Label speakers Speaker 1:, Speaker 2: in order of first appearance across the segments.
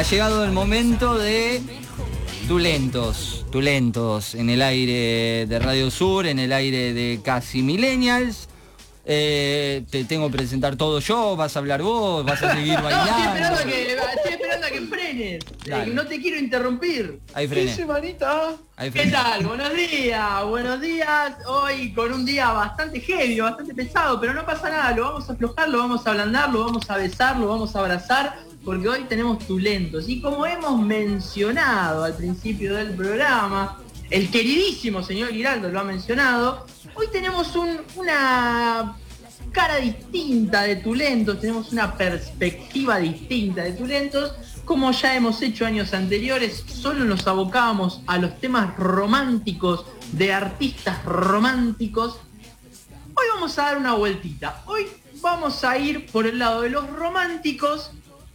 Speaker 1: Ha llegado el momento de Tulentos, Tulentos, en el aire de Radio Sur, en el aire de Casi Millennials. Eh, te tengo que presentar todo yo, vas a hablar vos, vas a seguir bailando.
Speaker 2: estoy, esperando a que, estoy esperando a que frenes. Eh, no te quiero interrumpir.
Speaker 1: Ahí frené.
Speaker 3: Sí, manita.
Speaker 1: Ahí
Speaker 2: ¿Qué tal? Buenos días, buenos días. Hoy con un día bastante heavy, bastante pesado, pero no pasa nada, lo vamos a aflojar, lo vamos a ablandar, lo vamos a besar, lo vamos a abrazar, porque hoy tenemos tulentos. Y como hemos mencionado al principio del programa, el queridísimo señor Giraldo lo ha mencionado, hoy tenemos un- una cara distinta de Tulentos, tenemos una perspectiva distinta de Tulentos, como ya hemos hecho años anteriores, solo nos abocábamos a los temas románticos de artistas románticos. Hoy vamos a dar una vueltita, hoy vamos a ir por el lado de los románticos,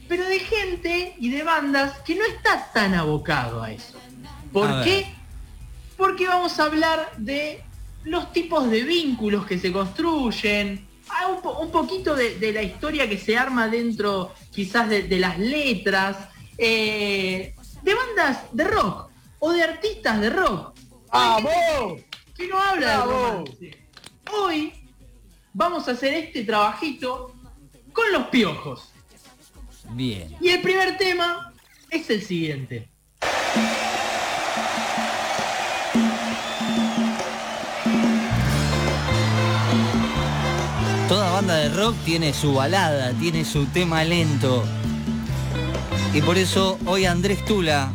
Speaker 2: pero de gente y de bandas que no está tan abocado a eso. ¿Por
Speaker 1: A ver.
Speaker 2: qué? Porque vamos a hablar de los tipos de vínculos que se construyen, ah, un, po- un poquito de, de la historia que se arma dentro quizás de, de las letras, eh, de bandas de rock o de artistas de rock.
Speaker 3: ¡Ah,
Speaker 2: gente que no habla de romance. Hoy vamos a hacer este trabajito con los piojos.
Speaker 1: Bien.
Speaker 2: Y el primer tema es el siguiente.
Speaker 1: Toda banda de rock tiene su balada, tiene su tema lento. Y por eso hoy Andrés Tula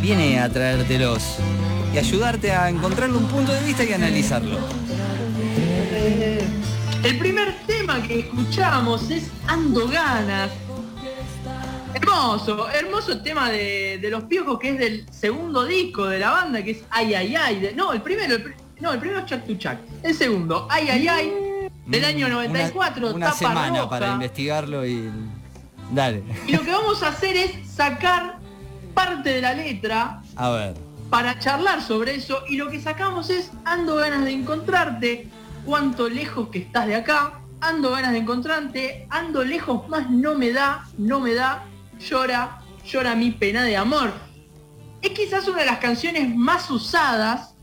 Speaker 1: viene a traértelos y ayudarte a encontrarle un punto de vista y analizarlo.
Speaker 2: Tema que escuchamos es Ando Ganas. Hermoso, hermoso tema de, de los piojos que es del segundo disco de la banda, que es Ay Ay Ay. de- no, el primero, el no, el primero es Chuck to Chuck. El segundo, Ay Ay Ay, del año
Speaker 1: Una-
Speaker 2: 94,
Speaker 1: Una,
Speaker 2: tapa
Speaker 1: semana
Speaker 2: roja.
Speaker 1: para investigarlo y... Dale.
Speaker 2: Y lo que vamos a hacer es sacar parte de la letra
Speaker 1: A ver.
Speaker 2: para charlar sobre eso y lo que sacamos es ando ganas de encontrarte, cuánto lejos que estás de acá, ando ganas de encontrarte, ando lejos más no me da, no me da, llora, llora mi pena de amor. Es quizás una de las canciones más usadas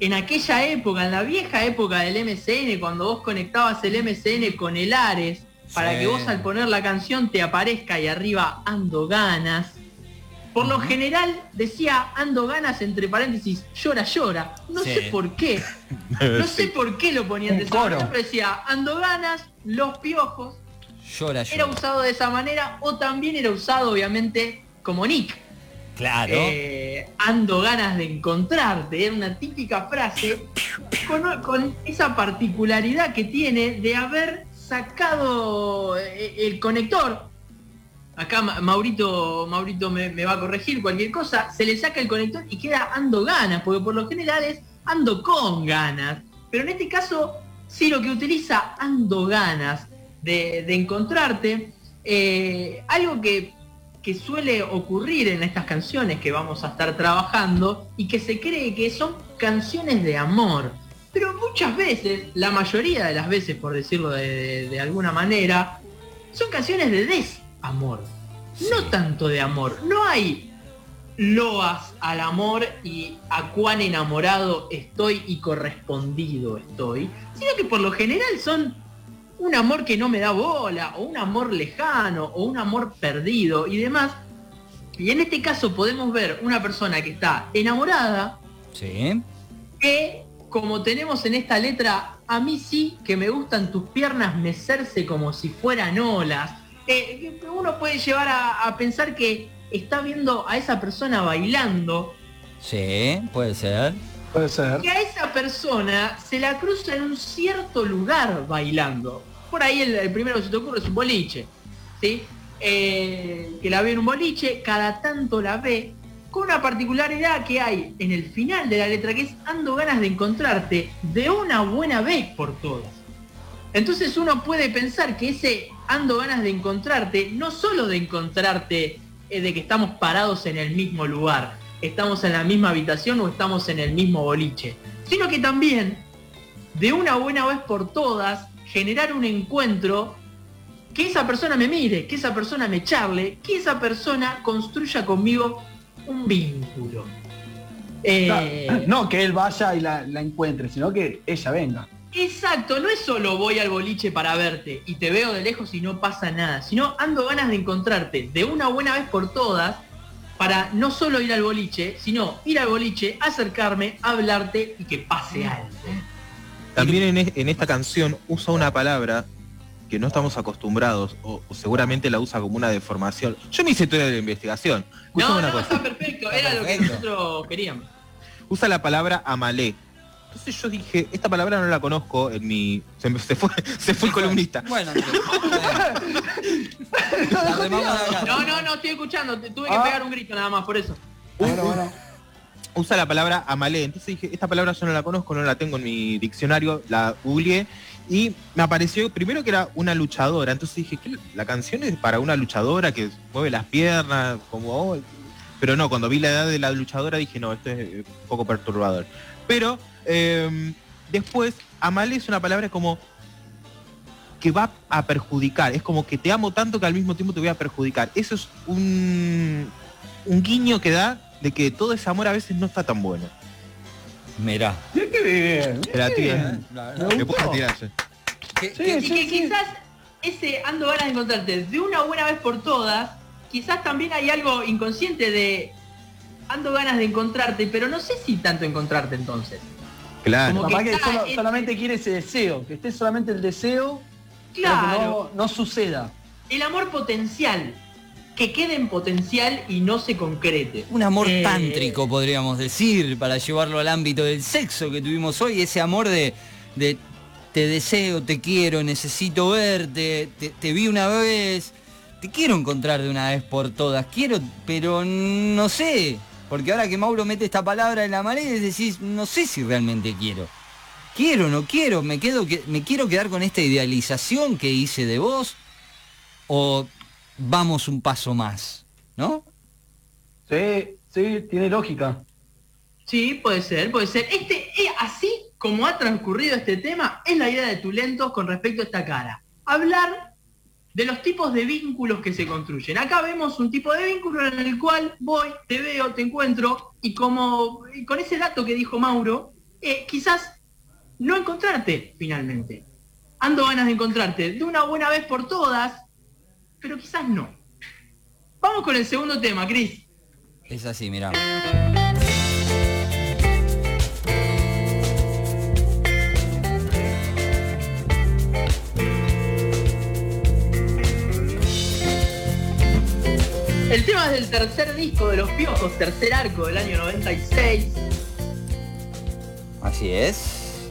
Speaker 2: en aquella época, en la vieja época del MCN, cuando vos conectabas el MCN con el Ares, para
Speaker 1: Sí.
Speaker 2: que vos al poner la canción te aparezca ahí arriba ando ganas. Por lo general decía ando ganas entre paréntesis llora llora. No
Speaker 1: Sí.
Speaker 2: sé por qué. No sé por qué lo ponían de esa manera, pero decía ando ganas, los piojos.
Speaker 1: Llora,
Speaker 2: Era
Speaker 1: llora.
Speaker 2: usado de esa manera o también era usado obviamente como Nick.
Speaker 1: Claro.
Speaker 2: Eh, ando ganas de encontrarte, era una típica frase con, con esa particularidad que tiene de haber sacado eh, el conector. Acá Ma- Maurito, Maurito me, va a corregir cualquier cosa, se le saca el conector y queda ando ganas, porque por lo general es ando con ganas. Pero en este caso, sí lo que utiliza ando ganas de, encontrarte, eh, algo que suele ocurrir en estas canciones que vamos a estar trabajando y que se cree que son canciones de amor. Pero muchas veces, la mayoría de las veces, por decirlo de, alguna manera, son canciones de desamor. No tanto de amor. No hay loas al amor y a cuán enamorado estoy y correspondido estoy, sino que por lo general son un amor que no me da bola, o un amor lejano, o un amor perdido y demás. Y en este caso podemos ver una persona que está enamorada,
Speaker 1: Sí.
Speaker 2: que como tenemos en esta letra, a mí sí que me gustan tus piernas mecerse como si fueran olas. Eh, uno puede llevar a, a pensar que está viendo a esa persona bailando,
Speaker 1: Sí, puede ser.
Speaker 3: Puede ser.
Speaker 2: que a esa persona se la cruza en un cierto lugar bailando. Por ahí el, el primero que se te ocurre es un boliche, ¿sí? Eh, que la ve en un boliche, cada tanto la ve, con una particularidad que hay en el final de la letra, que es ando ganas de encontrarte de una buena vez por todas. Entonces uno puede pensar que ese ando ganas de encontrarte, no solo de encontrarte, eh, de que estamos parados en el mismo lugar, estamos en la misma habitación o estamos en el mismo boliche, sino que también, de una buena vez por todas, generar un encuentro que esa persona me mire, que esa persona me charle, que esa persona construya conmigo un vínculo.
Speaker 3: Eh, no, que él vaya y la, encuentre, sino que ella venga.
Speaker 2: Exacto, no es solo voy al boliche para verte y te veo de lejos y no pasa nada, sino ando ganas de encontrarte de una buena vez por todas para no solo ir al boliche, sino ir al boliche, acercarme, hablarte y que pase algo.
Speaker 4: También en, esta canción usa una palabra que no estamos acostumbrados, o, seguramente la usa como una deformación. Yo me hice toda la investigación.
Speaker 2: no, no, está perfecto, era lo que nosotros queríamos.
Speaker 4: Usa la palabra amalé. Entonces yo dije, esta palabra no la conozco en mi. Se, fue, se fue el columnista.
Speaker 2: Bueno, no, no, no, estoy escuchando. Tuve que ah. pegar un grito nada más, por eso. Bueno,
Speaker 4: bueno. Usa la palabra amalé. Entonces dije, esta palabra yo no la conozco, no la tengo en mi diccionario, la googleé y me apareció primero que era una luchadora, entonces dije, que la canción es para una luchadora que mueve las piernas, como... Oh, pero no, cuando vi la edad de la luchadora dije, no, esto es un poco perturbador. Pero em, después, amal es una palabra como que va a perjudicar, es como que te amo tanto que al mismo tiempo te voy a perjudicar. Eso es un, un guiño que da de que todo ese amor a veces no está tan bueno.
Speaker 1: Mirá.
Speaker 3: qué bien.
Speaker 2: Me puedo tirarse. y que quizás ese ando ganas de encontrarte de una buena vez por todas, quizás también hay algo inconsciente de ando ganas de encontrarte, pero no sé si tanto encontrarte entonces.
Speaker 3: Claro. Como que, solamente quiere ese deseo, que esté solamente el deseo, claro. que no, no suceda.
Speaker 2: El amor potencial, que quede en potencial y no se concrete.
Speaker 1: Un amor eh, tántrico, podríamos decir, para llevarlo al ámbito del sexo que tuvimos hoy, ese amor de, de te deseo, te quiero, necesito verte, te, vi una vez, te quiero encontrar de una vez por todas, quiero, pero no sé, porque ahora que Mauro mete esta palabra en la es decís, no sé si realmente quiero. Quiero, no quiero, me, quedo, me quiero quedar con esta idealización que hice de vos, o vamos un paso más, ¿no?
Speaker 3: Sí, sí, tiene lógica.
Speaker 2: Sí, puede ser, puede ser. Este, eh, así como ha transcurrido este tema, es la idea de Tulentos con respecto a esta cara. Hablar de los tipos de vínculos que se construyen. Acá vemos un tipo de vínculo en el cual voy, te veo, te encuentro, y como con ese dato que dijo Mauro, eh, quizás no encontrarte finalmente. Ando ganas de encontrarte de una buena vez por todas, pero quizás no. Vamos con el segundo tema, Cris.
Speaker 1: Es así, mira.
Speaker 2: El tema es del tercer disco de Los Piojos, tercer arco del año 96.
Speaker 1: Así es.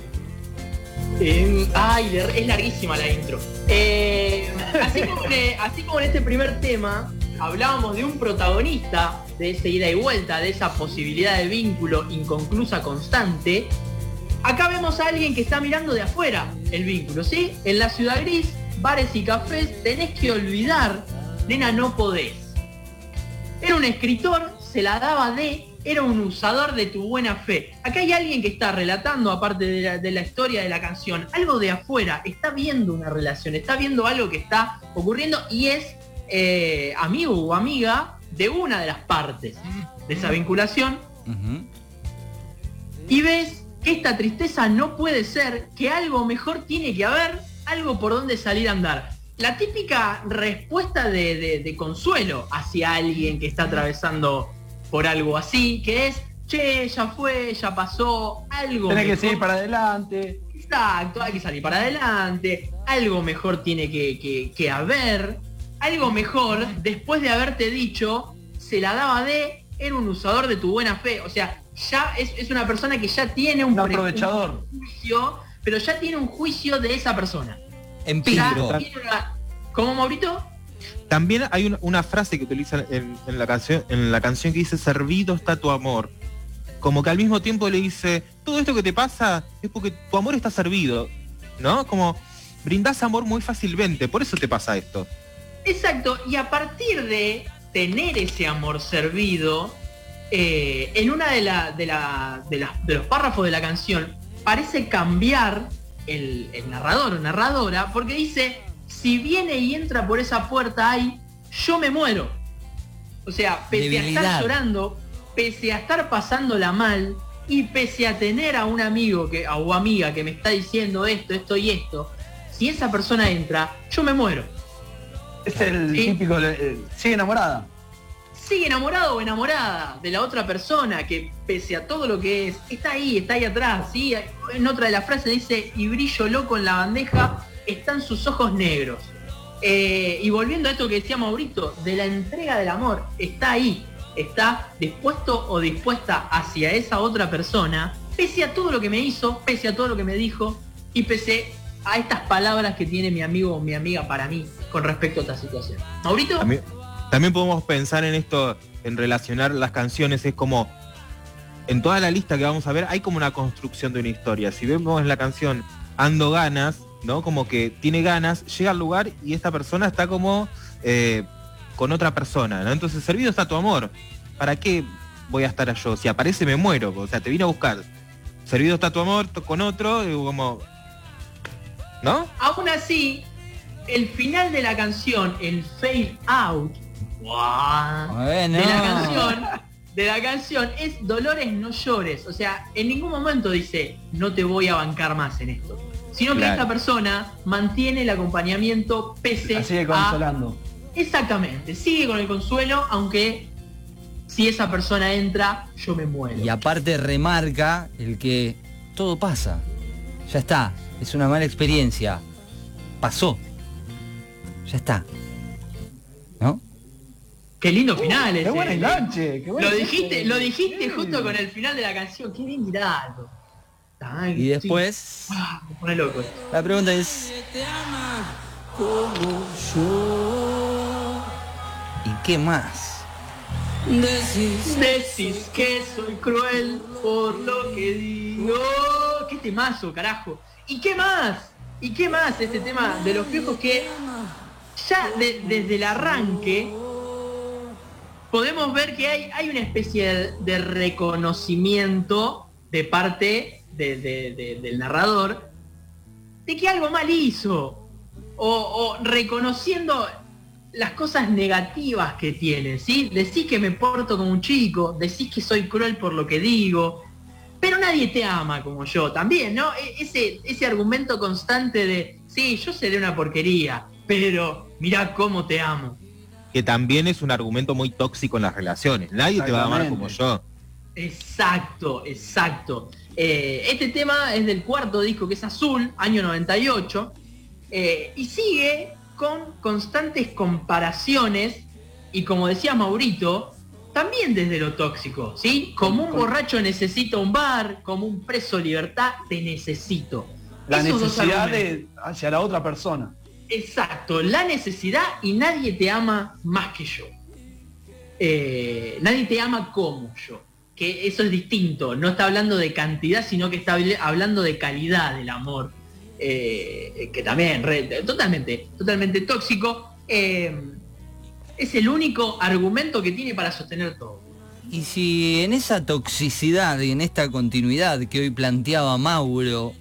Speaker 2: Eh, ay, es larguísima la intro. Eh, así, como en, este primer tema, hablábamos de un protagonista, de esa ida y vuelta, de esa posibilidad de vínculo inconclusa constante. Acá vemos a alguien que está mirando de afuera el vínculo, ¿sí? En la ciudad gris, bares y cafés, tenés que olvidar, nena, no podés. Era un escritor, se la daba de era un usador de tu buena fe. Acá hay alguien que está relatando, aparte de la, historia de la canción, algo de afuera, está viendo una relación, está viendo algo que está ocurriendo y es eh, amigo o amiga de una de las partes de esa vinculación. Y ves que esta tristeza no puede ser, que algo mejor tiene que haber, algo por donde salir a andar. La típica respuesta de, de consuelo hacia alguien que está atravesando por algo así, que es, che, ya fue, ya pasó, algo
Speaker 3: Tiene que seguir para adelante.
Speaker 2: Exacto, hay que salir para adelante, algo mejor tiene que, haber, algo mejor, después de haberte dicho, se la daba de, era un usador de tu buena fe, o sea, ya es, una persona que ya tiene un,
Speaker 3: aprovechador.
Speaker 2: juicio, pero ya tiene un juicio de esa persona.
Speaker 1: Empírico.
Speaker 2: ¿Cómo, Maurito?
Speaker 4: También hay una, frase que utilizan en, la canción, en la canción que dice, servido está tu amor. Como que al mismo tiempo le dice, todo esto que te pasa es porque tu amor está servido, ¿no? Como brindás amor muy fácilmente, por eso te pasa esto.
Speaker 2: Exacto, y a partir de tener ese amor servido, eh, en una de, de, de, los párrafos de la canción parece cambiar el, el narrador o narradora, porque dice, si viene y entra por esa puerta ahí, yo me muero. O sea, pese a estar llorando, pese a estar pasándola mal y pese a tener a un amigo que, o amiga que me está diciendo esto, esto y esto, si esa persona entra, yo me muero.
Speaker 3: Es el típico, eh, sigue enamorada.
Speaker 2: Sigue enamorado o enamorada de la otra persona que pese a todo lo que es, está ahí, está ahí atrás, ¿sí? En otra de las frases dice, y brillo loco en la bandeja, están sus ojos negros. Eh, y volviendo a esto que decía Maurito, de la entrega del amor, está ahí, está dispuesto o dispuesta hacia esa otra persona, pese a todo lo que me hizo, pese a todo lo que me dijo y pese a estas palabras que tiene mi amigo o mi amiga para mí con respecto a esta situación. Maurito.
Speaker 4: También, podemos pensar en esto, en relacionar las canciones, es como, en toda la lista que vamos a ver, hay como una construcción de una historia. Si vemos la canción Ando Ganas, ¿no? Como que tiene ganas, llega al lugar y esta persona está como eh, con otra persona, ¿no? Entonces, servido está tu amor. ¿Para qué voy a estar yo? Si aparece me muero, o sea, te vine a buscar. Servido está tu amor con otro, como... ¿No?
Speaker 2: Aún así, el final de la canción, el fade out, de la canción, de la canción es Dolores no llores. O sea, en ningún momento dice, no te voy a bancar más en esto sino que esta persona mantiene el acompañamiento pese
Speaker 3: sigue consolando.
Speaker 2: Exactamente, sigue con el consuelo, aunque si esa persona entra, yo me muero.
Speaker 1: Y aparte remarca el que todo pasa. Ya está, es una mala experiencia. Pasó. Ya está.
Speaker 2: Qué lindo uh, final
Speaker 3: Qué buen enganche.
Speaker 2: lo dijiste, lo dijiste justo con el final de la canción. Qué bien mirado
Speaker 1: y después.
Speaker 2: Ah, loco.
Speaker 1: La pregunta es. ¿Y qué más?
Speaker 2: Decís, decís que soy cruel por lo que digo. ¡Qué temazo, carajo! ¿Y qué más? ¿Y qué más este tema de los viejos que ya desde el arranque podemos ver que hay, hay una especie de reconocimiento de parte del narrador de que algo mal hizo o, reconociendo las cosas negativas que tiene, ¿sí? Decís que me porto como un chico, decís que soy cruel por lo que digo, pero nadie te ama como yo también, ¿no? E, ese, ese argumento constante de, sí, yo seré una porquería, pero mirá cómo te amo.
Speaker 4: Que también es un argumento muy tóxico en las relaciones, nadie te va a amar como yo.
Speaker 2: Exacto, exacto. Eh, este tema es del cuarto disco que es Azul, año 98, eh, y sigue con constantes comparaciones y como decía Maurito, también desde lo tóxico, ¿sí? Como un borracho necesita un bar, como un preso libertad te necesito.
Speaker 3: La necesidad de hacia la otra persona.
Speaker 2: Exacto, la necesidad y nadie te ama más que yo. Eh, nadie te ama como yo que eso es distinto, no está hablando de cantidad, sino que está hablando de calidad del amor, eh, que también, totalmente, totalmente tóxico, eh, es el único argumento que tiene para sostener todo.
Speaker 1: Y si en esa toxicidad y en esta continuidad que hoy planteaba Mauro,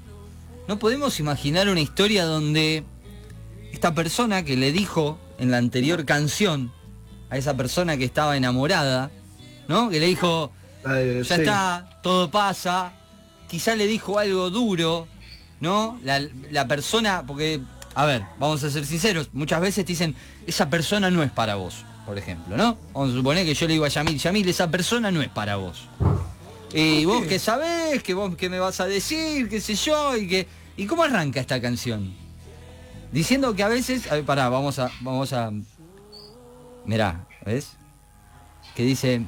Speaker 1: no podemos imaginar una historia donde esta persona que le dijo en la anterior canción a esa persona que estaba enamorada, ¿no? Que le dijo, ya está, todo pasa. Quizá le dijo algo duro, ¿no? La, persona, porque, a ver, vamos a ser sinceros, muchas veces te dicen, esa persona no es para vos, por ejemplo, ¿no? Vamos a suponer que yo le digo a Yamil, Yamil, esa persona no es para vos. Y vos que sabés, que vos que me vas a decir, qué sé yo, y que. ¿Y cómo arranca esta canción? Diciendo que a veces. A ver, pará, vamos a. Vamos a. Mirá, ¿ves? Que dice.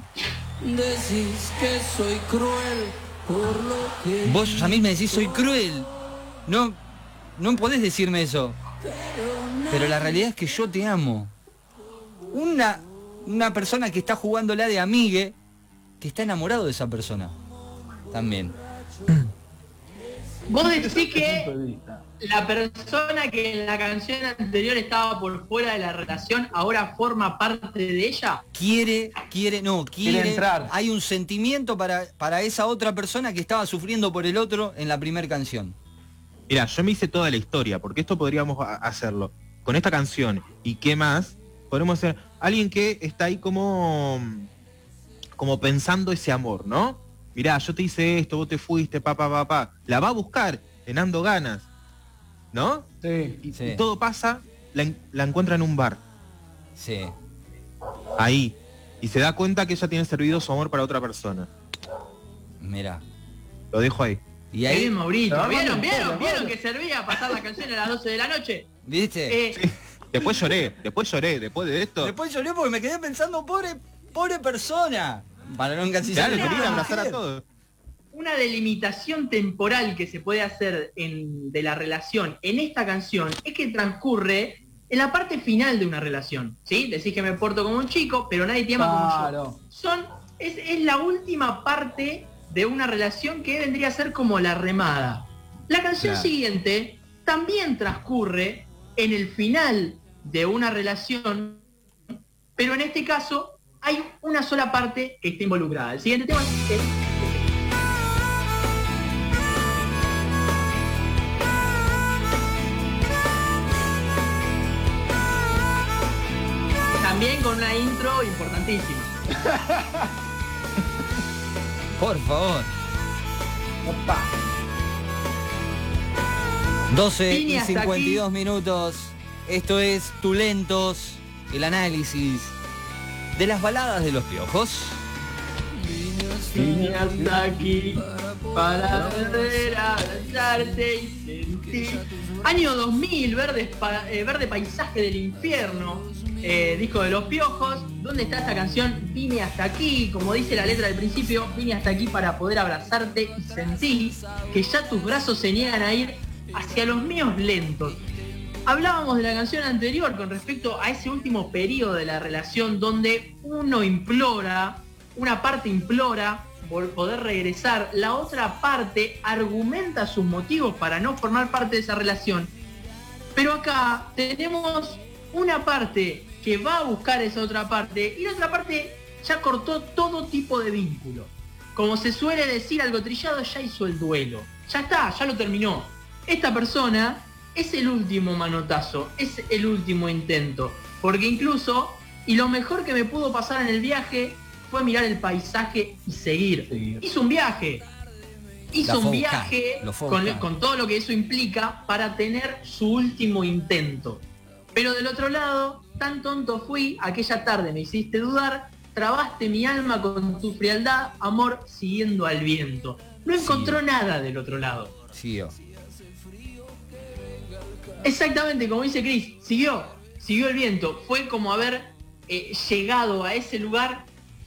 Speaker 1: Decís que soy cruel por lo que. Vos a mí me decís soy cruel. No, no podés decirme eso. Pero la realidad es que yo te amo. Una, una persona que está jugándola de amigue, que está enamorado de esa persona. También.
Speaker 2: Vos decís que la persona que en la canción anterior estaba por fuera de la relación ahora forma parte de ella?
Speaker 1: Quiere, quiere, no, quiere, entrar. Hay un sentimiento para, para esa otra persona que estaba sufriendo por el otro en la primera canción.
Speaker 4: Mira, yo me hice toda la historia, porque esto podríamos hacerlo. con esta canción y qué más, podemos ser alguien que está ahí como, como pensando ese amor, ¿no? Mirá, yo te hice esto, vos te fuiste, papá, papá. La va a buscar en Ando Ganas, ¿no?
Speaker 3: Sí.
Speaker 4: Y, todo pasa, la, la encuentra en un bar.
Speaker 1: Sí.
Speaker 4: Ahí. Y se da cuenta que ella tiene servido su amor para otra persona.
Speaker 1: Mira.
Speaker 4: Lo dejo ahí.
Speaker 2: Y ahí Mauricio, ¿vieron, vieron, vieron que servía pasar la canción a las 12 de la noche?
Speaker 1: ¿Viste?
Speaker 2: Eh,
Speaker 4: Después lloré, después lloré, después de esto.
Speaker 1: Después lloré porque me quedé pensando, pobre, pobre persona. Para no encasillar.
Speaker 4: Claro, quería abrazar a todos.
Speaker 2: Una delimitación temporal que se puede hacer en, de la relación en esta canción es que transcurre en la parte final de una relación. ¿Sí? Decís que me porto como un chico, pero nadie te ama como yo. Son, es, es la última parte de una relación que vendría a ser como la remada. La canción siguiente también transcurre en el final de una relación, pero en este caso hay una sola parte que está involucrada. El siguiente tema es... También con una intro importantísima.
Speaker 1: Por favor. 12 y 52 minutos. Esto es Tulentos, el análisis de las baladas de los piojos.
Speaker 2: Vine hasta aquí para poder abrazarte y sentir. Año 2000, verde, eh, verde paisaje del infierno. Eh, disco de los piojos. ¿Dónde está esta canción? Vine hasta aquí, como dice la letra del principio, vine hasta aquí para poder abrazarte y sentir que ya tus brazos se niegan a ir hacia los míos lentos. Hablábamos de la canción anterior con respecto a ese último periodo de la relación donde uno implora, una parte implora por poder regresar, la otra parte argumenta sus motivos para no formar parte de esa relación. Pero acá tenemos una parte que va a buscar esa otra parte y la otra parte ya cortó todo tipo de vínculo. Como se suele decir algo trillado, ya hizo el duelo. Ya está, ya lo terminó. Esta persona es el último manotazo, es el último intento. Porque incluso, y lo mejor que me pudo pasar en el viaje fue mirar el paisaje y seguir. Hizo un viaje. Hizo un viaje con, con todo lo que eso implica para tener su último intento. Pero del otro lado, tan tonto fui, aquella tarde me hiciste dudar, trabaste mi alma con tu frialdad, amor siguiendo al viento. No encontró nada del otro lado.
Speaker 1: Siguió.
Speaker 2: Exactamente, como dice Chris, siguió, siguió el viento. Fue como haber eh, llegado a ese lugar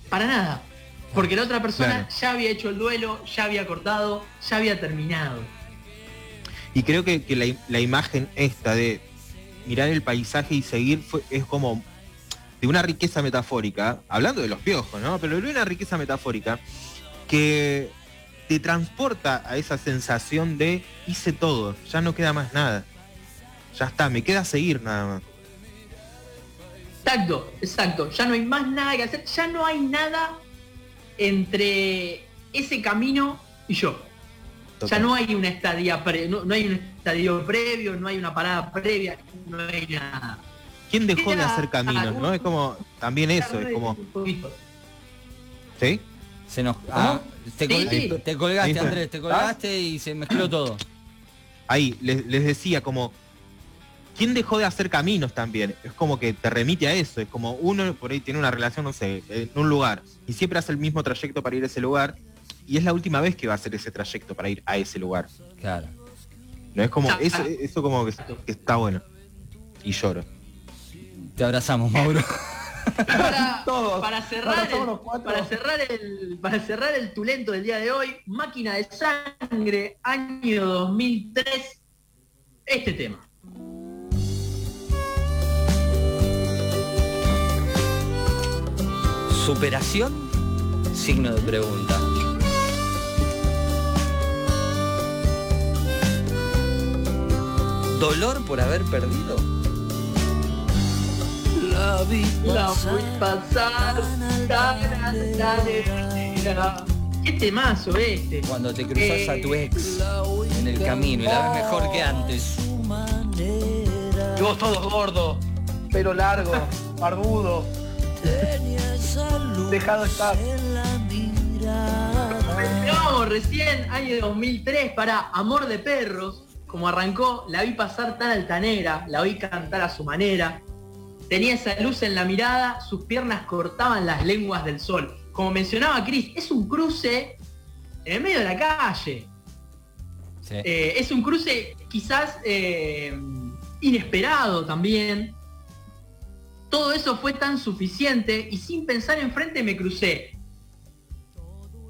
Speaker 2: para nada. Porque la otra persona ya había hecho el duelo, ya había cortado, ya había terminado.
Speaker 4: Y creo que, la, la, imagen esta de mirar el paisaje y seguir fue, es como de una riqueza metafórica, hablando de los piojos, ¿no? Pero de una riqueza metafórica que te transporta a esa sensación de hice todo, ya no queda más nada. Ya está, me queda seguir nada más.
Speaker 2: Exacto, exacto. Ya no hay más nada que hacer, ya no hay nada entre ese camino y yo. Ya no hay una estadía no, hay un estadio previo, no hay una parada previa, no hay nada.
Speaker 4: ¿Quién dejó de hacer caminos? ¿No? Es como también eso, es como. ¿Sí?
Speaker 1: Se nos. Ah, te, colgaste, Andrés, te colgaste y se mezcló todo.
Speaker 4: Ahí, les, les decía como. ¿Quién dejó de hacer caminos también? Es como que te remite a eso, es como uno por ahí tiene una relación, no sé, en un lugar, y siempre hace el mismo trayecto para ir a ese lugar, y es la última vez que va a hacer ese trayecto para ir a ese lugar.
Speaker 1: Claro.
Speaker 4: No es como, eso, eso como que, está bueno. Y lloro.
Speaker 1: Te abrazamos, Mauro.
Speaker 2: Para, para, cerrar el, para, cerrar el, para cerrar el tulento del día de hoy, Máquina de Sangre, año 2003, este tema.
Speaker 1: ¿Superación? Signo de pregunta. ¿Dolor por haber perdido?
Speaker 2: La vi pasar, Qué temazo este.
Speaker 1: Cuando te cruzas a tu ex en el camino y la ves mejor que antes.
Speaker 3: Y vos todos gordos, pelo largo, barbudo. Dejado estar.
Speaker 2: No, recién, año 2003, para Amor de Perros, como arrancó, la vi pasar tan altanera, la vi cantar a su manera. Tenía esa luz en la mirada, sus piernas cortaban las lenguas del sol. Como mencionaba Chris, es un cruce en medio de la calle. Eh, es un cruce quizás eh, inesperado también. Todo eso fue tan suficiente y sin pensar enfrente me crucé.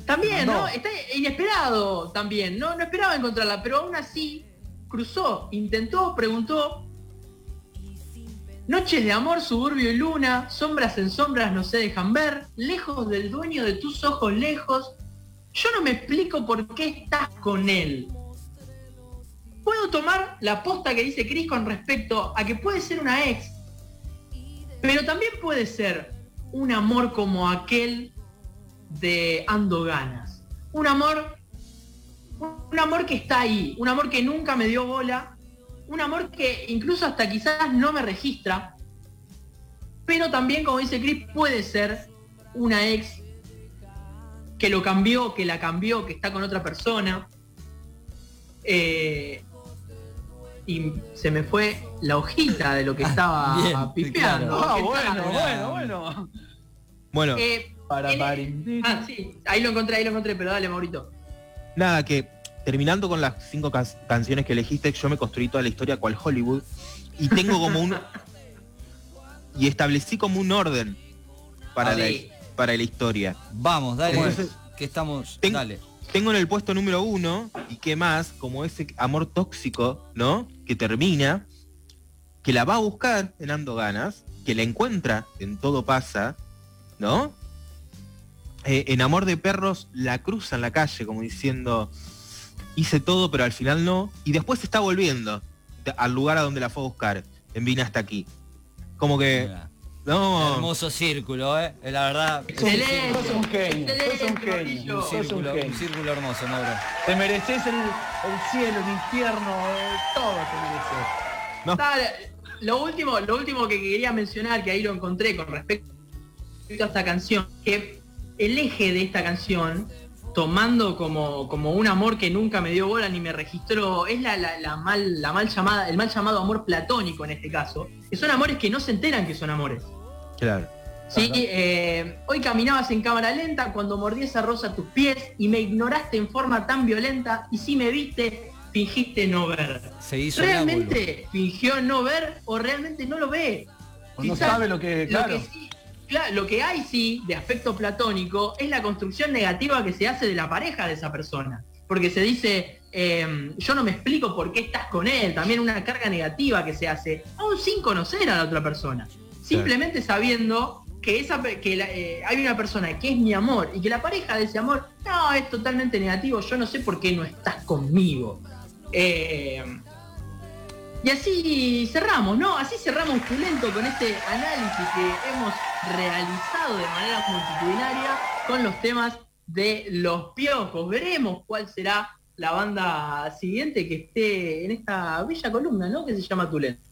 Speaker 2: También, ¿no? Está inesperado también. No, no esperaba encontrarla, pero aún así cruzó, intentó, preguntó. Noches de amor, suburbio y luna, sombras en sombras no se dejan ver, lejos del dueño de tus ojos lejos. Yo no me explico por qué estás con él. Puedo tomar la posta que dice Chris con respecto a que puede ser una ex, pero también puede ser un amor como aquel de Ando Ganas. Un amor, un amor que está ahí, un amor que nunca me dio bola, un amor que incluso hasta quizás no me registra, pero también, como dice Chris, puede ser una ex que lo cambió, que la cambió, que está con otra persona. Eh, y se me fue la hojita de lo que estaba pipeando.
Speaker 3: Ah, bueno, bueno, bueno.
Speaker 4: Bueno.
Speaker 2: Eh, para, ah, sí, ahí lo encontré, ahí lo encontré, pero dale, Maurito.
Speaker 4: Nada, que terminando con las cinco canciones que elegiste, yo me construí toda la historia cual Hollywood y tengo como un... y establecí como un orden para, la, para la historia.
Speaker 1: Vamos, dale, que estamos... dale
Speaker 4: tengo en el puesto número uno, y qué más, como ese amor tóxico, ¿no? Que termina, que la va a buscar en Ando Ganas, que la encuentra en Todo Pasa, ¿no? Eh, en Amor de Perros la cruza en la calle, como diciendo, hice todo, pero al final no, y después se está volviendo al lugar a donde la fue a buscar, en Vine hasta aquí. Como que
Speaker 1: no. Hermoso círculo, ¿eh? La verdad.
Speaker 2: Excelente.
Speaker 3: Sos un genio.
Speaker 1: Sos un genio. Un círculo, un círculo hermoso, Mauro.
Speaker 3: Te mereces el, cielo, el infierno, eh, todo te
Speaker 2: mereces. lo último, lo último que quería mencionar, que ahí lo encontré con respecto a esta canción, que el eje de esta canción tomando como, como un amor que nunca me dio bola ni me registró, es la, la, mal, la mal llamada, el mal llamado amor platónico en este caso, que son amores que no se enteran que son amores.
Speaker 4: Claro.
Speaker 2: Sí, eh, hoy caminabas en cámara lenta cuando mordí esa rosa a tus pies y me ignoraste en forma tan violenta y si me viste, fingiste no ver.
Speaker 1: Se hizo
Speaker 2: ¿Realmente fingió no ver o realmente no lo ve?
Speaker 3: no sabe lo que, claro
Speaker 2: lo que hay sí de aspecto platónico es la construcción negativa que se hace de la pareja de esa persona. Porque se dice, em, yo no me explico por qué estás con él, también una carga negativa que se hace, aún sin conocer a la otra persona. Simplemente sabiendo que, esa, que eh, hay una persona que es mi amor y que la pareja de ese amor, no, es totalmente negativo, yo no sé por qué no estás conmigo. Em, y así cerramos, ¿no? Así cerramos Pulento con este análisis que hemos realizado de manera multitudinaria con los temas de los piojos. Veremos cuál será la banda siguiente que esté en esta bella columna, ¿no? Que se llama Tulento.